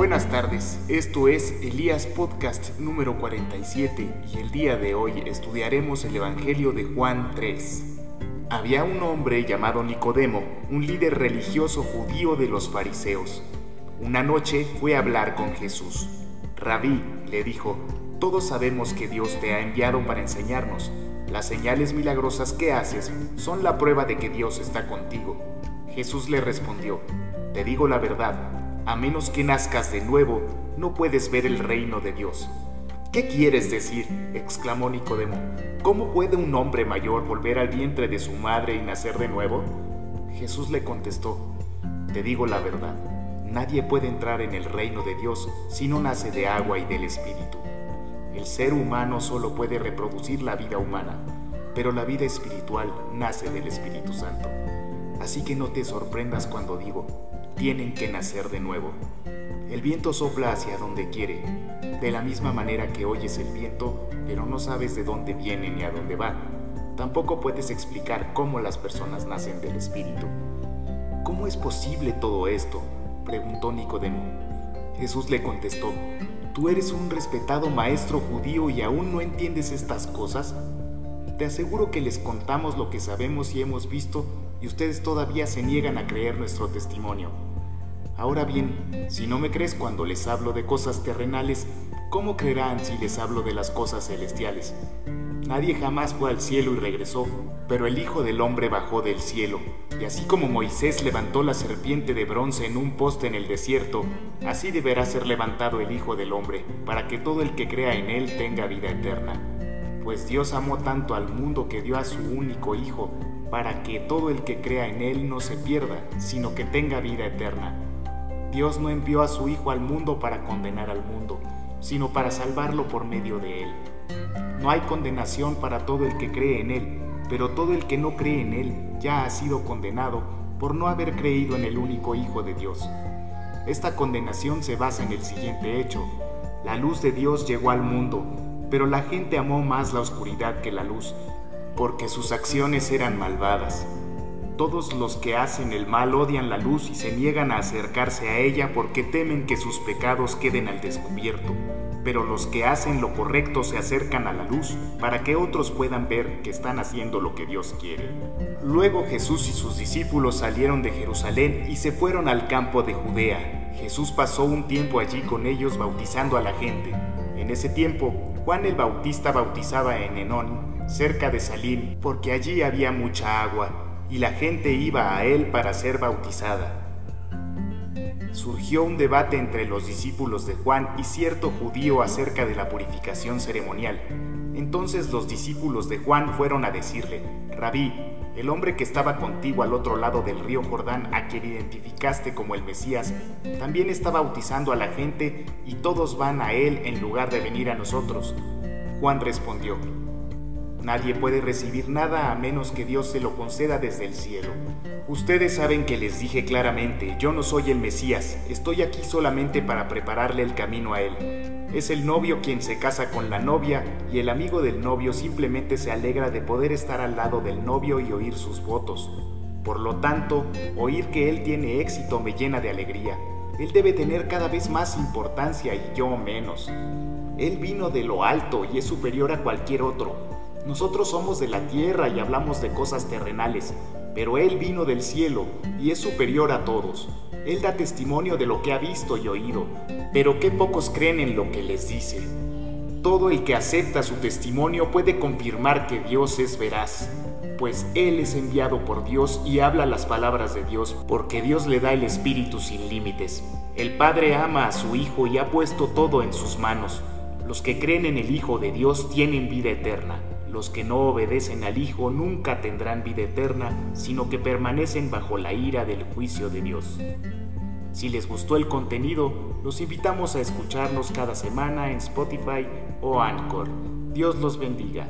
Buenas tardes, esto es Elías Podcast número 47 y el día de hoy estudiaremos el Evangelio de Juan 3. Había un hombre llamado Nicodemo, un líder religioso judío de los fariseos. Una noche fue a hablar con Jesús. Rabí le dijo, todos sabemos que Dios te ha enviado para enseñarnos. Las señales milagrosas que haces son la prueba de que Dios está contigo. Jesús le respondió, te digo la verdad a menos que nazcas de nuevo, no puedes ver el reino de Dios. ¿Qué quieres decir? exclamó Nicodemo. ¿Cómo puede un hombre mayor volver al vientre de su madre y nacer de nuevo? Jesús le contestó, Te digo la verdad, nadie puede entrar en el reino de Dios si no nace de agua y del Espíritu. El ser humano solo puede reproducir la vida humana, pero la vida espiritual nace del Espíritu Santo. Así que no te sorprendas cuando digo, tienen que nacer de nuevo. El viento sopla hacia donde quiere, de la misma manera que oyes el viento, pero no sabes de dónde viene ni a dónde va. Tampoco puedes explicar cómo las personas nacen del Espíritu. ¿Cómo es posible todo esto? preguntó Nicodemo. Jesús le contestó, ¿tú eres un respetado maestro judío y aún no entiendes estas cosas? Te aseguro que les contamos lo que sabemos y hemos visto y ustedes todavía se niegan a creer nuestro testimonio. Ahora bien, si no me crees cuando les hablo de cosas terrenales, ¿cómo creerán si les hablo de las cosas celestiales? Nadie jamás fue al cielo y regresó, pero el Hijo del Hombre bajó del cielo, y así como Moisés levantó la serpiente de bronce en un poste en el desierto, así deberá ser levantado el Hijo del Hombre, para que todo el que crea en él tenga vida eterna. Pues Dios amó tanto al mundo que dio a su único Hijo, para que todo el que crea en él no se pierda, sino que tenga vida eterna. Dios no envió a su Hijo al mundo para condenar al mundo, sino para salvarlo por medio de él. No hay condenación para todo el que cree en él, pero todo el que no cree en él ya ha sido condenado por no haber creído en el único Hijo de Dios. Esta condenación se basa en el siguiente hecho. La luz de Dios llegó al mundo, pero la gente amó más la oscuridad que la luz, porque sus acciones eran malvadas. Todos los que hacen el mal odian la luz y se niegan a acercarse a ella porque temen que sus pecados queden al descubierto. Pero los que hacen lo correcto se acercan a la luz para que otros puedan ver que están haciendo lo que Dios quiere. Luego Jesús y sus discípulos salieron de Jerusalén y se fueron al campo de Judea. Jesús pasó un tiempo allí con ellos bautizando a la gente. En ese tiempo, Juan el Bautista bautizaba en Enón, cerca de Salim, porque allí había mucha agua y la gente iba a él para ser bautizada. Surgió un debate entre los discípulos de Juan y cierto judío acerca de la purificación ceremonial. Entonces los discípulos de Juan fueron a decirle, Rabí, el hombre que estaba contigo al otro lado del río Jordán, a quien identificaste como el Mesías, también está bautizando a la gente y todos van a él en lugar de venir a nosotros. Juan respondió, Nadie puede recibir nada a menos que Dios se lo conceda desde el cielo. Ustedes saben que les dije claramente, yo no soy el Mesías, estoy aquí solamente para prepararle el camino a él. Es el novio quien se casa con la novia y el amigo del novio simplemente se alegra de poder estar al lado del novio y oír sus votos. Por lo tanto, oír que él tiene éxito me llena de alegría. Él debe tener cada vez más importancia y yo menos. Él vino de lo alto y es superior a cualquier otro. Nosotros somos de la tierra y hablamos de cosas terrenales, pero Él vino del cielo y es superior a todos. Él da testimonio de lo que ha visto y oído, pero qué pocos creen en lo que les dice. Todo el que acepta su testimonio puede confirmar que Dios es veraz, pues Él es enviado por Dios y habla las palabras de Dios, porque Dios le da el Espíritu sin límites. El Padre ama a su Hijo y ha puesto todo en sus manos. Los que creen en el Hijo de Dios tienen vida eterna. Los que no obedecen al Hijo nunca tendrán vida eterna, sino que permanecen bajo la ira del juicio de Dios. Si les gustó el contenido, los invitamos a escucharnos cada semana en Spotify o Anchor. Dios los bendiga.